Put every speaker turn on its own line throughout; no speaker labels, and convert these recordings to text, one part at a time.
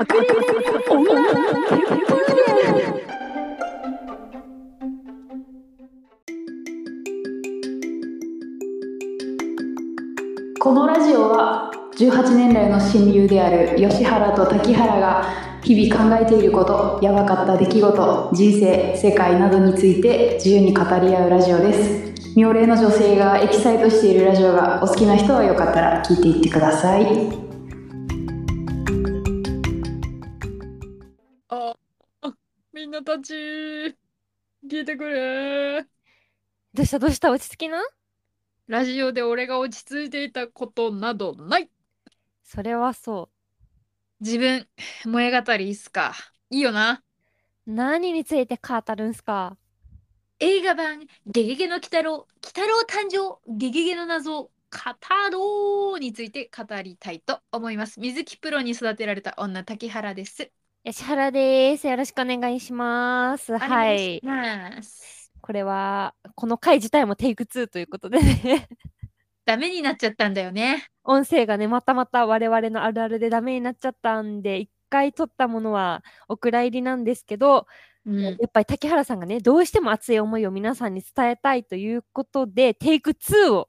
隠れる女このラジオは18年来の親友である吉原と滝原が日々考えていることやばかった出来事人生世界などについて自由に語り合うラジオです。妙齢の女性がエキサイトしているラジオがお好きな人はよかったら聞いていってください。
たち、聞いてくれ。
どうした？どうした？落ち着きな？
ラジオで俺が落ち着いていたことなどない。
それはそ
自分、萌え語りいいっすか？いいよな。
う。何について語るんすか？
映画版、ゲゲゲの鬼太郎、鬼太郎誕生、ゲゲゲの謎、語ろうについて語りたいと思います。水木プロに育てられた女、滝原です。
吉原です。よろしくお願いします。
お
はい。これは、この回自体もテイク2ということでね。
ダメになっちゃったんだよね。
音声がね、またまた我々のあるあるでダメになっちゃったんで、一回撮ったものはお蔵入りなんですけど、
うん
やっぱり竹原さんがね、どうしても熱い思いを皆さんに伝えたいということで、テイク2を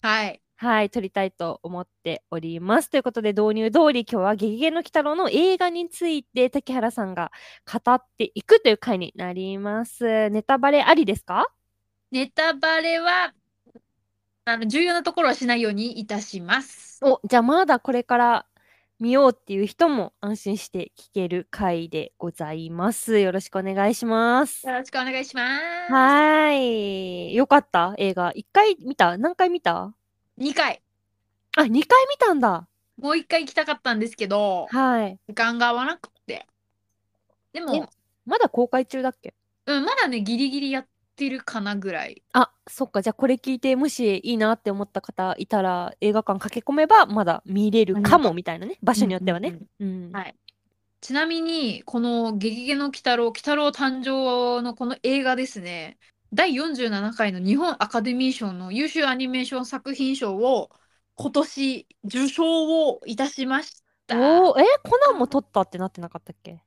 はい。
はい、撮りたいと思っております。ということで、導入通り、今日はゲゲゲの鬼太郎の映画について、竹原さんが語っていくという回になります。ネタバレありですか？
ネタバレは、あの、重要なところはしないようにいたします。
お、じゃあまだこれから見ようっていう人も安心して聞ける回でございます。よろしくお願いします。
よろしくお願いします。
はーい。よかった？映画。1回見た？何回見た？
2回。
あ、2回見たんだ。
もう1回行きたかったんですけど、
はい。
時間が合わなくて。でも、
まだ公開中だっけ？
うん、まだね、ギリギリやってるかなぐらい。
あ、そっか。じゃあこれ聞いて、もしいいなって思った方いたら、映画館駆け込めば、まだ見れるかもみたいなね。場所によってはね。うん。
はいちなみに、このゲゲゲの鬼太郎、鬼太郎誕生のこの映画ですね、第47回の日本アカデミー賞の優秀アニメーション作品賞を今年受賞をいたしました。
おーえコナンも撮ったってなってなかったっけ？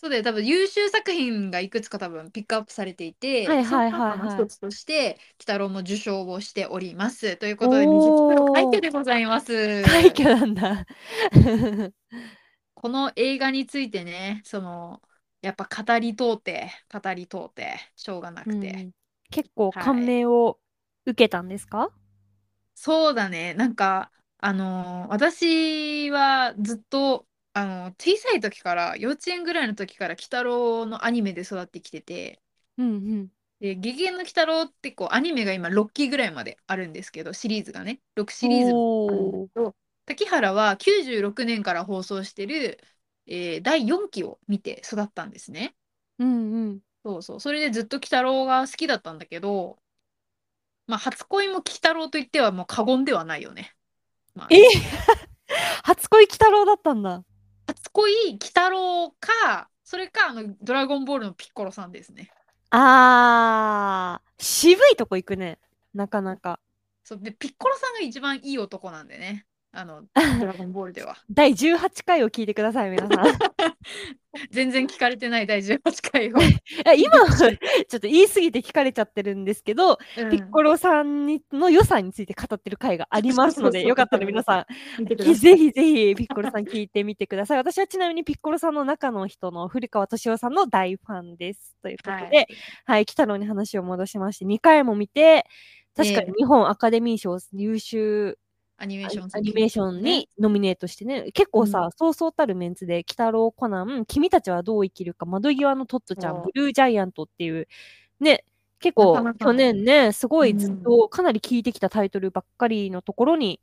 そうだよ、多分優秀作品がいくつか多分ピックアップされていて、
はいはいはいはい
その中の一つとして、鬼太郎も受賞をしております。ということで、快挙でございます。
快挙なんだ。
この映画についてね、その、やっぱ語り通って、語り通って、しょうがなくて。
うん結構
はい
感銘を受けたんですか、
そうだね、なんか、あのー私はずっと、あの小さい時から、幼稚園ぐらいの時から、鬼太郎のアニメで育ってきてて、
うんうん。
で、ゲゲゲの鬼太郎ってこうアニメが今6期ぐらいまであるんですけど、シリーズがね、6シリーズもあるんですけど、滝原は96年から放送してる、えー第4期を見て育ったんですね。
うんうん。
そうそう。それでずっと鬼太郎が好きだったんだけど、まあ、初恋も鬼太郎と言ってはもう過言ではないよね。まあ、
え？初恋鬼太郎だったんだ。
初恋鬼太郎か、それか、あの、ドラゴンボールのピッコロさんですね。
あー、渋いとこ行くね。なかなか。
そうで、ピッコロさんが一番いい男なんでね。あの、ドラゴンボールでは。
第18回を聞いてください、皆さん。
全然聞かれてない第18回を。
え今はちょっと言い過ぎて聞かれちゃってるんですけど、
うん
ピッコロさんにの良さについて語ってる回がありますので、よかったら皆さん、ぜひぜひピッコロさん聞いてみてください。私はちなみにピッコロさんの中の人の古川敏夫さんの大ファンです。ということで、
は
はいい、鬼太郎に話を戻しまして、2回も見て、確か
ええ
に日本アカデミー賞優秀
アニメーション
アニメーションにノミネートしてね、結構さ、そうそうたるメンツで、鬼太郎、コナン、君たちはどう生きるか、窓際のトットちゃ、
ん
ブルージャイアントっていう、ね、結構去年ね、すごい
うん
ずっとかなり聞いてきたタイトルばっかりのところに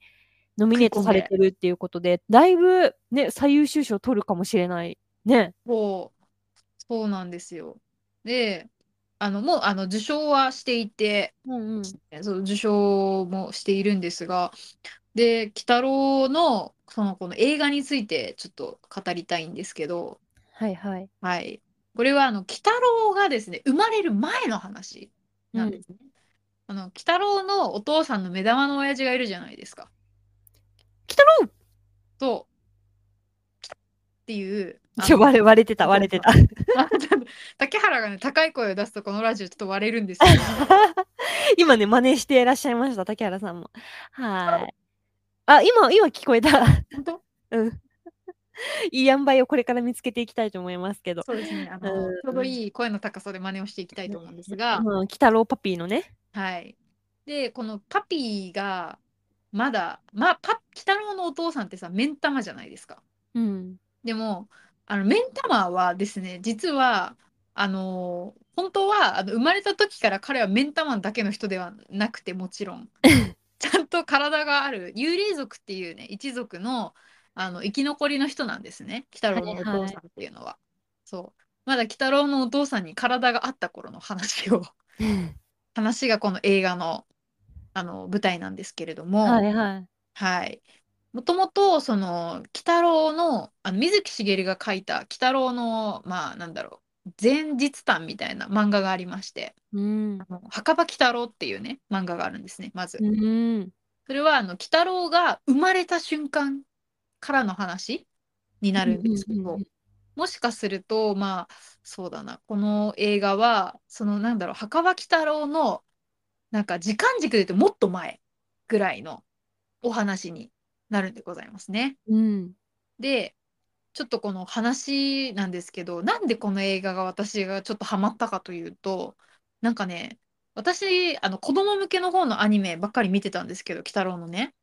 ノミネートされてるっていうことで、だいぶね、最優秀賞取るかもしれない。ね。
そう、そうなんですよ。で、あの、もう、あの、受賞はしていて、
うんうん。
そう、受賞もしているんですが、で、鬼太郎の、その、この映画についてちょっと語りたいんですけど、
はいはい。
はい。これは、あの、鬼太郎がですね、生まれる前の話なんですね。あの、鬼太郎のお父さんの目玉の親父がいるじゃないですか。
鬼太郎
と、っていう。あ
ちょ
の
割れ割れてた割れてた。
竹原がね高い声を出すとこのラジオちょっと割れるんですよ。
今ね真似していらっしゃいました竹原さんも。はい。あ今今聞こえた。
本当？
うん。いい塩梅をこれから見つけていきたいと思いますけど。
そうですねあの、
うん
ちょうどいい声の高さで真似をしていきたいと思うんですが、
うん、鬼太郎パピーのね。
はい。でこのパピーがまだまあパ鬼太郎のお父さんってさ目ん玉じゃないですか。
うん。
でもあの目ん玉はですね実はあの本当はあの生まれた時から彼は目ん玉だけの人ではなくてもちろん ちゃんと体がある幽霊族っていうね一族のあの生き残りの人なんですね鬼太郎のお父さんっていうのは。そうまだ鬼太郎のお父さんに体があった頃の話を話がこの映画のあの舞台なんですけれども。
はいはい。
はい。もともと、その、鬼太郎の、あの水木しげるが書いた、鬼太郎の、まあ、なんだろう、前日譚みたいな漫画がありまして、
うん。
あの墓場鬼太郎っていうね、漫画があるんですね、まず。
うん。
それは、あの、鬼太郎が生まれた瞬間からの話になるんですけど
うんうんうんうん、
もしかすると、まあ、そうだな、この映画は、その、なんだろう、墓場鬼太郎の、なんか時間軸で言うともっと前ぐらいのお話になるんでございますね。
うん。
で、ちょっとこの話なんですけど、なんでこの映画が私がちょっとハマったかというと、なんかね、私、あの子供向けの方のアニメばっかり見てたんですけど、鬼太郎のね。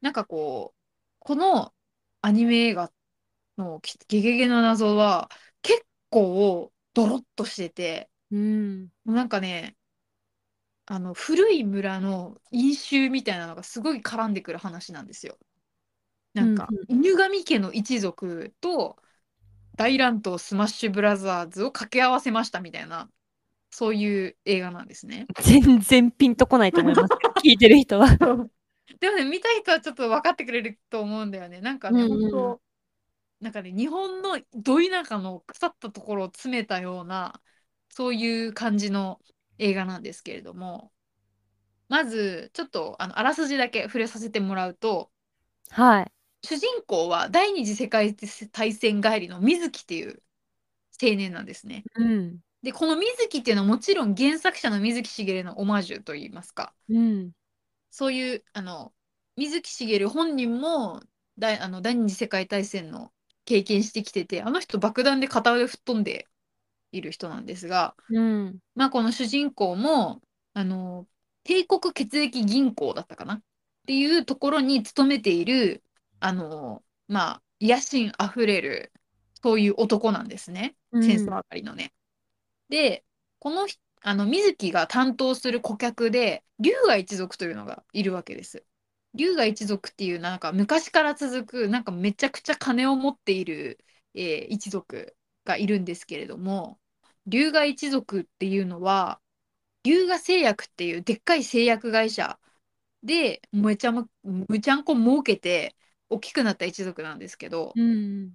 なんかこう、このアニメ映画のきゲゲゲの謎は結構ドロッとしてて、
うん。
なんかね、あの古い村の因習みたいなのがすごい絡んでくる話なんですよ。なんか
うん
犬神家の一族と大乱闘スマッシュブラザーズを掛け合わせましたみたいなそういう映画なんですね。
全然ピンとこないと思います。聞いてる人は。
でもね見た人はちょっと分かってくれると思うんだよね。なんかね、
うんうん
本当なんかね日本のど田舎の腐ったところを詰めたようなそういう感じの映画なんですけれどもまずちょっとあのあらすじだけ触れさせてもらうと
はい。
主人公は第二次世界大戦帰りの水木っていう青年なんですね。
うん。
でこの水木っていうのはもちろん原作者の水木しげるのオマージュといいますか
うん。
そういうあの水木しげる本人も第あの第二次世界大戦の経験してきててあの人爆弾で片腕吹っ飛んでいる人なんですが、
うん。
まあ、この主人公もあの帝国血液銀行だったかなっていうところに勤めているあのまあ野心あふれるそういう男なんですね
うん
戦争あたりのね。でこのひあの水木が担当する顧客で龍河一族というのがいるわけです。龍河一族っていうなんか昔から続くなんかめちゃくちゃ金を持っている、えー一族がいるんですけれども龍河一族っていうのは龍河製薬っていうでっかい製薬会社でめちゃむむちゃんこ儲けて大きくなった一族なんですけど、
うん。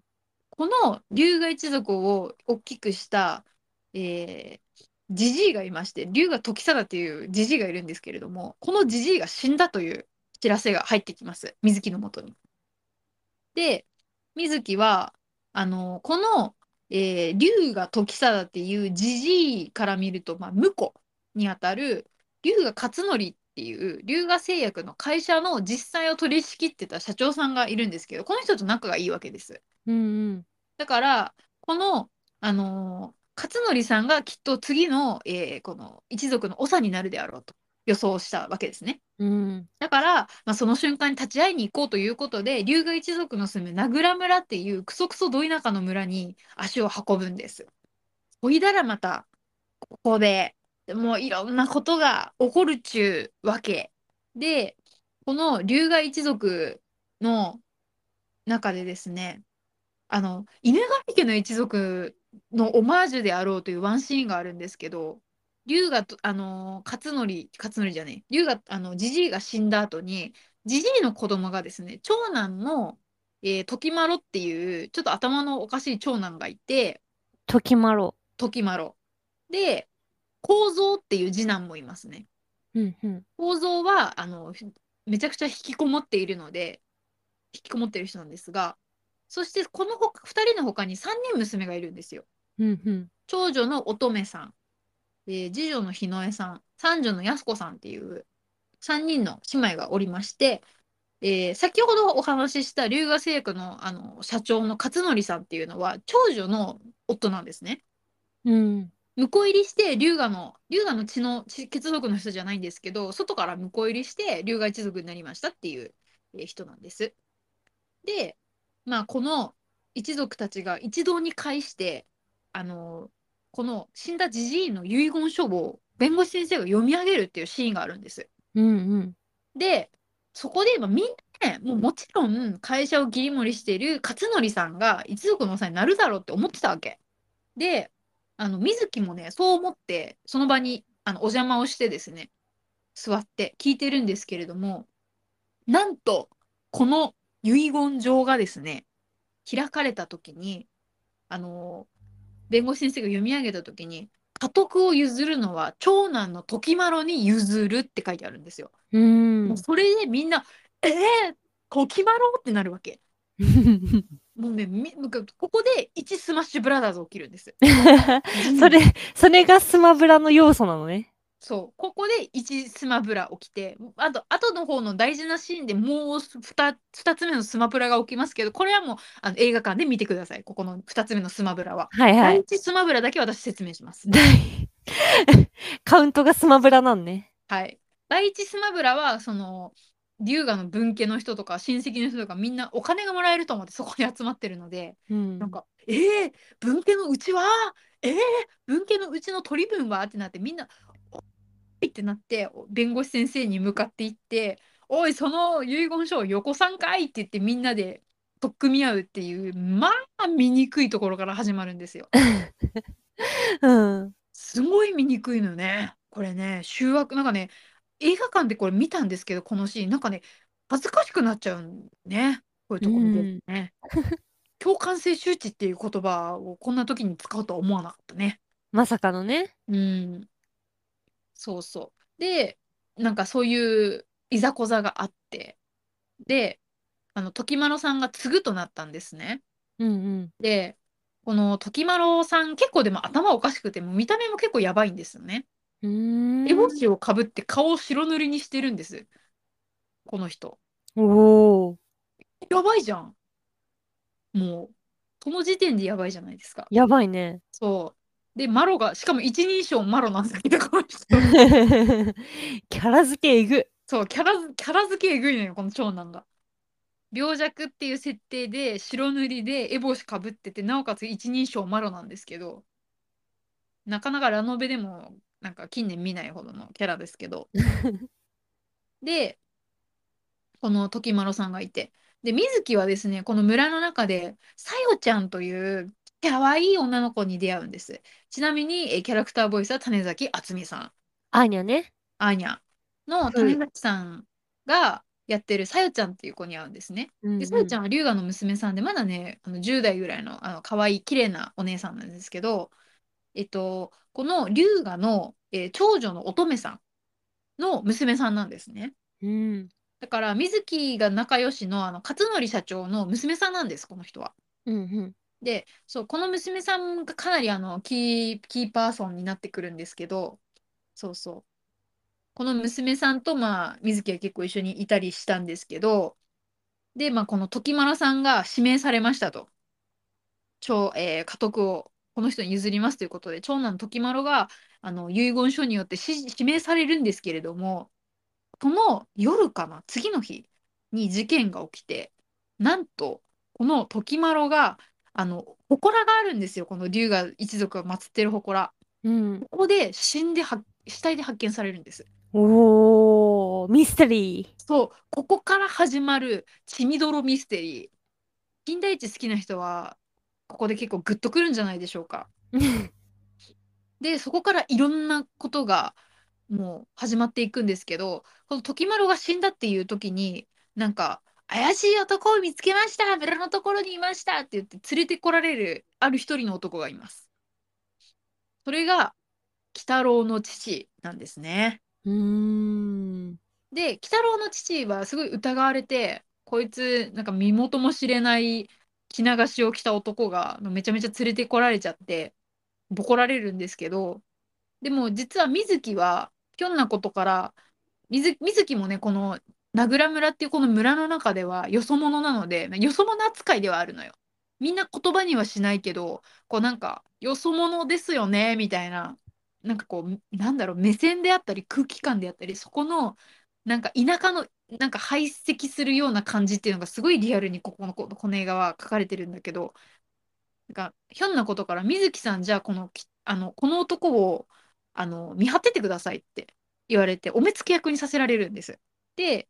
この龍河一族を大きくした、えー、ジジイがいまして龍河時貞っていうジジイがいるんですけれどもこのジジイが死んだという知らせが入ってきます水木のもとに。で水木はあのこの、えー、龍河時貞っていうジジイから見ると、まあ、婿にあたる龍河勝則っていう龍河製薬の会社の実際を取り仕切ってた社長さんがいるんですけどこの人と仲がいいわけです。
うん。
だからこの、あのー勝則さんがきっと次の、えーこの一族の長になるであろうと予想したわけですね。
うん。
だから、まあ、その瞬間に立ち会いに行こうということで龍河一族の住む名倉村っていうクソクソど田舎の村に足を運ぶんです。ほいだらまたここでもういろんなことが起こるっちゅうわけでこの龍河一族の中でですねあの犬神家の一族のオマージュであろうというワンシーンがあるんですけど龍がとあの勝則勝則じゃねえ龍があのジジイが死んだ後にジジイの子供がですね長男の、えー時丸っていうちょっと頭のおかしい長男がいて
時まろ。
時丸で構造っていう次男もいますね
うん。うん。
構造はあのめちゃくちゃ引きこもっているので引きこもっている人なんですがそしてこのほか2人の他に3人娘がいるんですよ。
うんうん。
長女の乙女さん、えー次女の日野江さん、三女の安子さんっていう3人の姉妹がおりまして、えー先ほどお話しした龍河製薬のあの社長の勝則さんっていうのは長女の夫なんですね。
うん。
婿入りして龍河の龍河の血の血血族の人じゃないんですけど外から婿入りして龍河一族になりましたっていう、えー人なんです。でまあこの一族たちが一堂に会してあのこの死んだじじいの遺言書を弁護士先生が読み上げるっていうシーンがあるんです。
うんうん。
でそこで、まあ、みんなねもうもちろん会社を切り盛りしている勝則さんが一族の長になるだろうって思ってたわけ。であの水木もねそう思ってその場にあのお邪魔をしてですね座って聞いてるんですけれどもなんとこの遺言状がですね開かれた時にあの弁護士先生が読み上げた時に家督を譲るのは長男の時麿に譲るって書いてあるんですよ。
うん
もうそれでみんな「えー、時麿?」ってなるわけ。もうねみここで1スマッシュブラザーズ起きるんです。
それ、それがスマブラの要素なのね。
そうここで1スマブラ起きてあと後の方の大事なシーンでもう 2, 2つ目のスマブラが起きますけどこれはもうあの映画館で見てくださいここの2つ目のスマブラは。
はいはい。
スマブラだけ私説明します。
カウントがスマブラなんね。
はい。第一スマブラはその龍河の分家の人とか親戚の人とかみんなお金がもらえると思ってそこに集まってるので
うん
なんか「えー、分家のうちは？えー、分家のうちの取り分は?」ってなってみんな「おい!」ってなって弁護士先生に向かっていって「おいその遺言書をよこさんかい!」って言ってみんなで取っ組み合うっていうまあ醜いところから始まるんですよ。
うん。
すごい見にくいのよね。これね、醜悪、なんかね、映画館でこれ見たんですけど、このシーン、なんかね、恥ずかしくなっちゃうんね。こういうとこ見てるとね。共感性周知っていう言葉をこんな時に使うとは思わなかったね。
まさかのね。
うん。そうそう。で、なんかそういういざこざがあって、で、あの、時麿さんが継ぐとなったんですね。
うん
で、この時麿さん、結構でも頭おかしくて、もう見た目も結構やばいんですよね。
う。
烏帽子をかぶって顔を白塗りにしてるんです。この人。
おお。
やばいじゃん。もう、その時点でやばいじゃないですか。
やばいね。
そう。で、マロが、しかも一人称マロなんだけど、この人。
キャラ付けえぐ。
そう、キャラづ、キャラ付けえぐいのよ、この長男が。病弱っていう設定で、白塗りで、烏帽子かぶってて、なおかつ一人称マロなんですけど、なかなかラノベでも、なんか近年見ないほどのキャラですけど。で、この時麿さんがいて。で、水木はですね、この村の中で、さよちゃんという可愛い女の子に出会うんです。ちなみに、えキャラクターボイスは種崎敦美さん。
アーニャね。
アーニャの種崎さんがやってるさよちゃんっていう子に会うんですね。
うん
で、さよちゃんは龍河の娘さんで、まだね、あの10代ぐらいのあの可愛い綺麗なお姉さんなんですけど、えっと、この龍河の、えー長女の乙女さんの娘さんなんですね。
うん。
だから水木が仲良しのあの勝則社長の娘さんなんです、この人は。
うんうん。
で、そう、この娘さんがかなりあのキー、キーパーソンになってくるんですけど、そうそう。この娘さんと、まあ、水木は結構一緒にいたりしたんですけど、で、まあ、この時麿さんが指名されましたと。長、えー家督をこの人に譲りますということで、長男時麿があの遺言書によってし指名されるんですけれども、その夜かな、次の日に事件が起きて、なんと、この時麿が、あの、祠があるんですよ、この龍河一族が祀ってる祠。
うん。
ここで死んでは、死体で発見されるんです。
おー、ミステリ
そう、ここから始まる血みどろミステリー。金田一好きな人は、ここで結構グッとくるんじゃないでしょうか。
ー。
で、そこからいろんなことがもう始まっていくんですけど、この時麿が死んだっていう時に、なんか、怪しい男を見つけました村のところにいましたって言って連れてこられるある一人の男がいます。それが、鬼太郎の父なんですね。
うーん。
で、鬼太郎の父はすごい疑われて、こいつ、なんか身元も知れない着流しを着た男がめちゃめちゃ連れてこられちゃってボコられるんですけどでも実は水木はひょんなことから水水木もねこの名倉村っていうこの村の中ではよそ者なのでよそ者扱いではあるのよ。みんな言葉にはしないけどこうなんかよそ者ですよねみたいななんかこうなんだろう目線であったり空気感であったりそこのなんか田舎のなんか排斥するような感じっていうのがすごいリアルにここのここの映画は書かれてるんだけどなんかひょんなことから水木さんじゃあこのきあのこの男をあの見張っててくださいって言われてお目付け役にさせられるんです。で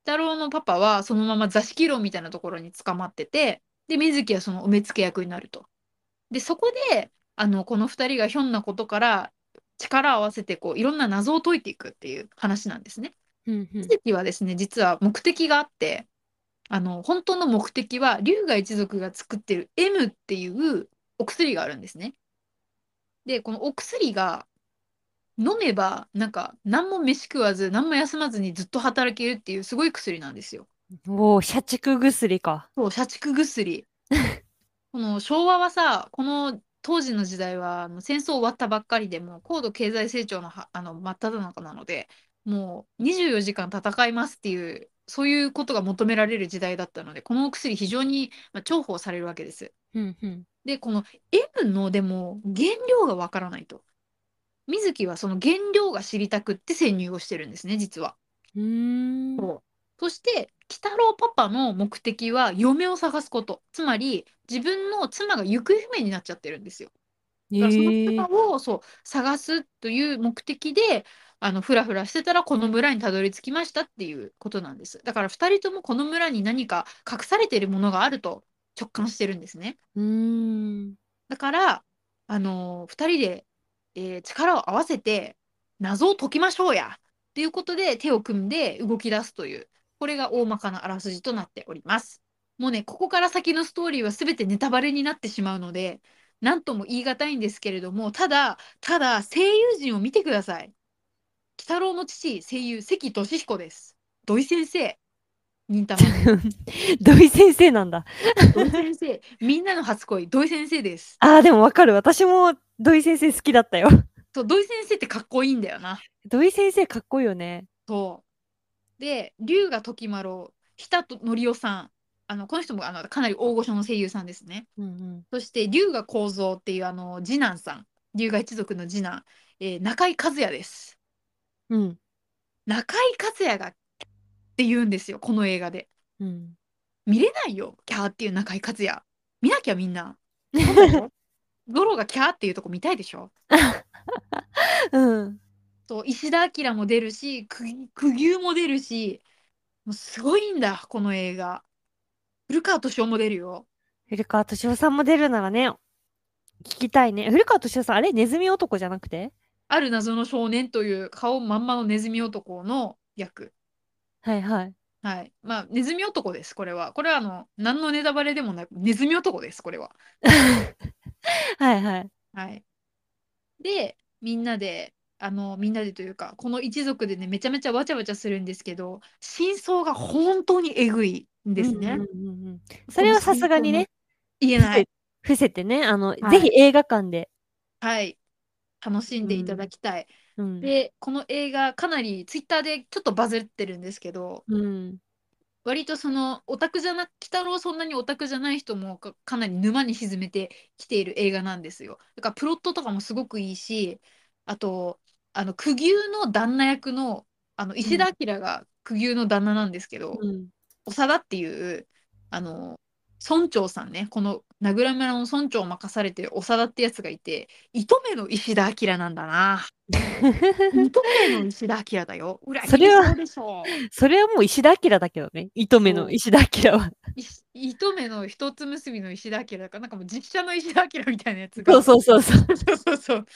太郎のパパはそのまま座敷牢みたいなところに捕まっててで水木はそのお目付け役になると。でそこであのこの2人がひょんなことから力を合わせてこういろんな謎を解いていくっていう話なんですね。
うんうん
水木はですね実は目的があってあの本当の目的は龍河一族が作ってる M っていうお薬があるんですね。でこのお薬が飲めばなんか何も飯食わず何も休まずにずっと働けるっていうすごい薬なんですよ。
おお、社畜薬か。
そう社畜薬。この昭和はさこの当時の時代はあの戦争終わったばっかりでもう高度経済成長のはあの真っ只中なのでもう24時間戦いますっていうそういうことが求められる時代だったのでこのお薬非常に、まあ、重宝されるわけです。
うんうん。
でこの M のでも原料がわからないと。水木はその原料が知りたくって潜入をしてるんですね実は。
うーん。
そうそして鬼太郎パパの目的は嫁を探すことつまり自分の妻が行方不明になっちゃってるんですよ。だからその
え
をそう探すという目的であのフラフラしてたらこの村にたどり着きましたっていうことなんです。だから2人ともこの村に何か隠されているものがあると直感してるんですね。
うーん。
だから、あのー、2人で、えー力を合わせて謎を解きましょうやっていうことで手を組んで動き出すというこれが大まかなあらすじとなっております。もうねここから先のストーリーは全てネタバレになってしまうので何とも言い難いんですけれどもただただ声優陣を見てください。鬼太郎の父声優関俊彦です。土井先生忍たまの
土井先生なんだ。
土井先生みんなの初恋土井先生です。
ああ、でもわかる。私も土井先生好きだったよ。
そう土井先生ってかっこいいんだよな。
土井先生かっこいいよね。
そう。で、龍河時丸、日田と則夫さん。あのこの人もあのかなり大御所の声優さんですね。
うんうん。
そして龍河幸三っていうあの次男さん、龍河一族の次男、えー中井和也です。
うん。
中井和也がって言うんですよ、この映画で。
うん。
見れないよ、キャーっていう中井和也。見なきゃみんな。そうだよゾロがキャーっていうとこ見たいでしょ？
うん。
そう石田明も出るしく久牛も出るしもうすごいんだこの映画古川敏夫も出るよ。
古川敏夫さんも出るならね、聞きたいね。古川敏夫さん、あれネズミ男じゃなくて？
ある謎の少年という顔まんまのネズミ男の役。
はいはい。
はい。まあネズミ男ですこれは。これはあの何のネタバレでもなくネズミ男ですこれは。
はいはい。
はい。でみんなであのみんなでというかこの一族でねめちゃめちゃわちゃわちゃするんですけど真相が本当にえぐい。んですね、
うんうんうんうんそれはさすがにね、
言えない
伏せてね、あの、
い
ぜひ映画館で。
はい楽しんでいただきたい、
うん。
でこの映画かなりツイッターでちょっとバズってるんですけど
うん。
割とそのオタクじゃな鬼太郎そんなにオタクじゃない人もかかなり沼に沈めてきている映画なんですよだからプロットとかもすごくいいしあとあの久牛の旦那役のあの石田明が久牛の旦那なんですけど、
うん。
長田っていうあの村長さんねこの名倉村の村長を任されてる長田ってやつがいて糸目の石田明なんだな。糸目の石田明だよ。裏切
それは
りそうでしょ
それはもう石田明だけどね。糸目の石田明は。
い糸目の一つ結びの石田明だからなんかもう実写の石田明みたいなやつが。
そうそうそうそう。
そうそうそう。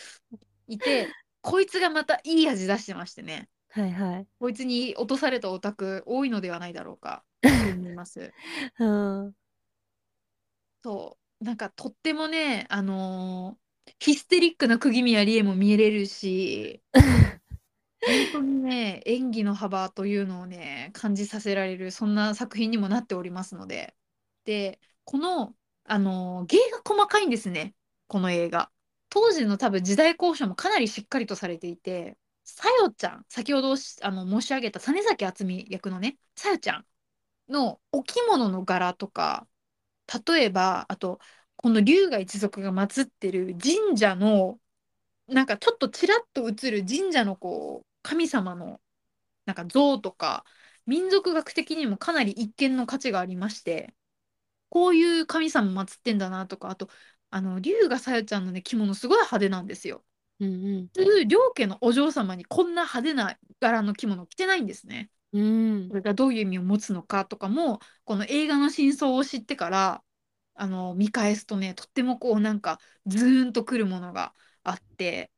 いてこいつがまたいい味出してましてね
はいはい。
こいつに落とされたオタク多いのではないだろうか と思います
うん。
そうなんかとってもねあのーヒステリックな釘宮理恵も見れるし 本当にね演技の幅というのをね感じさせられるそんな作品にもなっておりますのででこのあの、芸が細かいんですね、この映画。当時の多分時代交渉もかなりしっかりとされていて、さよちゃん、先ほどあの申し上げた実崎敦美役のね、さよちゃんのお着物の柄とか、例えば、あと、この龍河一族が祀ってる神社の、なんかちょっとちらっと映る神社のこう、神様のなんか像とか、民族学的にもかなり一見の価値がありまして、こういう神様祀ってんだなとか、あと、あの、龍河さよちゃんのね、着物すごい派手なんですよ。
うん
普通、両家のお嬢様にこんな派手な柄の着物着てないんですね。
うん。うん
それがどういう意味を持つのかとかも、この映画の真相を知ってから、あの、見返すとね、とってもこうなんかズーンとくるものがあって、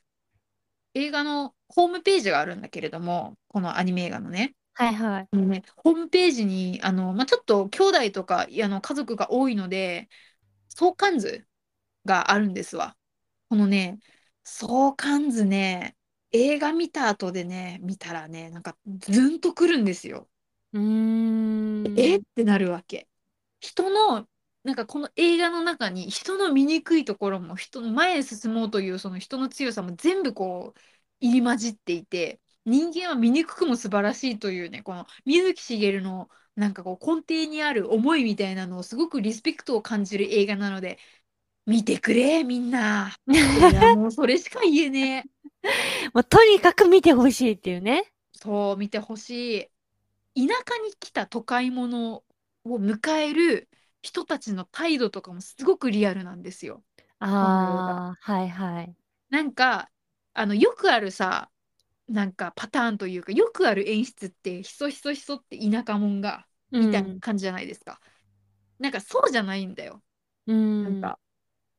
映画のホームページがあるんだけれども、このアニメ映画のね、
はいはい。
ね、ホームページに、あの、まあ、ちょっと兄弟とか、あの、家族が多いので、相関図があるんですわ。このね、相関図ね、映画見た後でね、見たらね、なんかズンとくるんですよ。
うーん。
え？ってなるわけ。人の、なんかこの映画の中に人の醜いところも人の前へ進もうというその人の強さも全部こう入り混じっていて人間は醜くも素晴らしいというねこの水木しげるのなんかこう根底にある思いみたいなのをすごくリスペクトを感じる映画なので見てくれみんな。いやもうそれしか言えねえ。
もうとにかく見てほしいっていうね。
そう見てほしい。田舎に来た都会者を迎える人たちの態度とかもすごくリアルなんですよ。
ああ、はいはい。
なんかあのよくあるさなんかパターンというかよくある演出ってひそひそひそって田舎者がみたいな感じじゃないですか。なんかそうじゃないんだよ。
うん。
なんか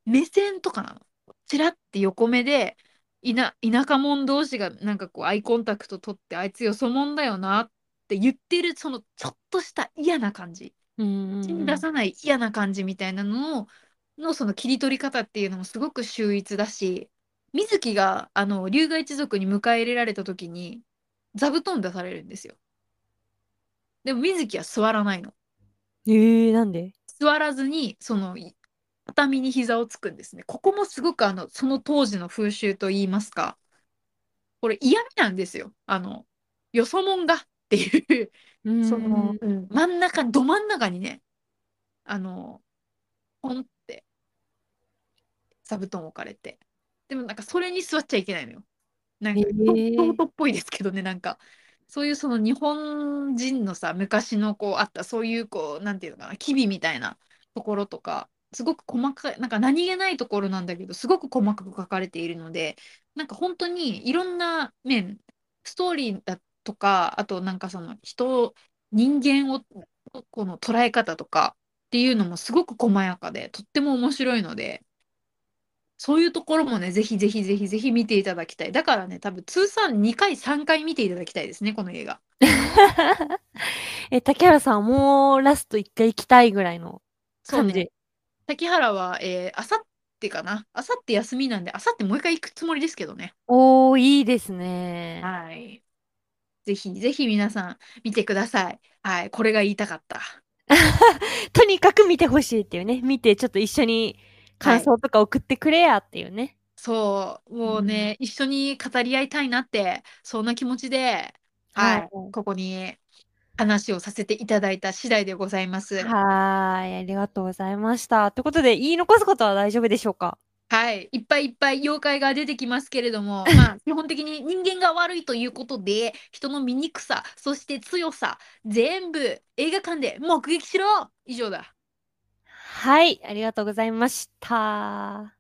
目線とかなの。ちらって横目で田田舎者同士がなんかこうアイコンタクト取ってあいつよそ者だよなって言ってるそのちょっとした嫌な感じ
うん
口に出さない嫌な感じみたいなのをのその切り取り方っていうのもすごく秀逸だし水木があの龍河一族に迎え入れられた時に座布団出されるんですよ。でも水木は座らないの。
ええなんで？
座らずにそのい畳に膝をつくんですね。ここもすごくあのその当時の風習といいますかこれ嫌味なんですよ。あのよそもんがっていう
うん
その、うん真ん中ど真ん中にねあのポンって座布団置かれてでもなんかそれに座っちゃいけないのよ。なんか
へー
京都っぽいですけどねなんかそういうその日本人のさ昔のこうあったそういうこうなんていうのかな機微みたいなところとかすごく細かいなんか何気ないところなんだけどすごく細かく書かれているのでなんか本当にいろんな面ストーリーだとかあとなんかその人人間をこの捉え方とかっていうのもすごく細やかでとっても面白いのでそういうところもねぜひぜひぜひぜひ見ていただきたい。だからね多分通算2回3回見ていただきたいですねこの映画。
え、竹原さん、もうラスト一回行きたいぐらいの感じ。
そうね滝原はえーあさってかな？あさって休みなんであさってもう一回行くつもりですけどね。
おー、いいですね。
はい。ぜひぜひ皆さん見てください。はいこれが言いたかった。
とにかく見てほしいっていうね。見て、ちょっと一緒に感想とか送ってくれやっていうね。
そう、もうね、一緒に語り合いたいなって、そんな気持ちで、はい、
はい。
ここに話をさせていただいた次第でございます。
はーい、ありがとうございました。ということで、言い残すことは大丈夫でしょうか？
はい、いっぱいいっぱい妖怪が出てきますけれども、まあ、基本的に人間が悪いということで、人の醜さ、そして強さ、全部映画館で目撃しろ以上だ。
はい、ありがとうございました。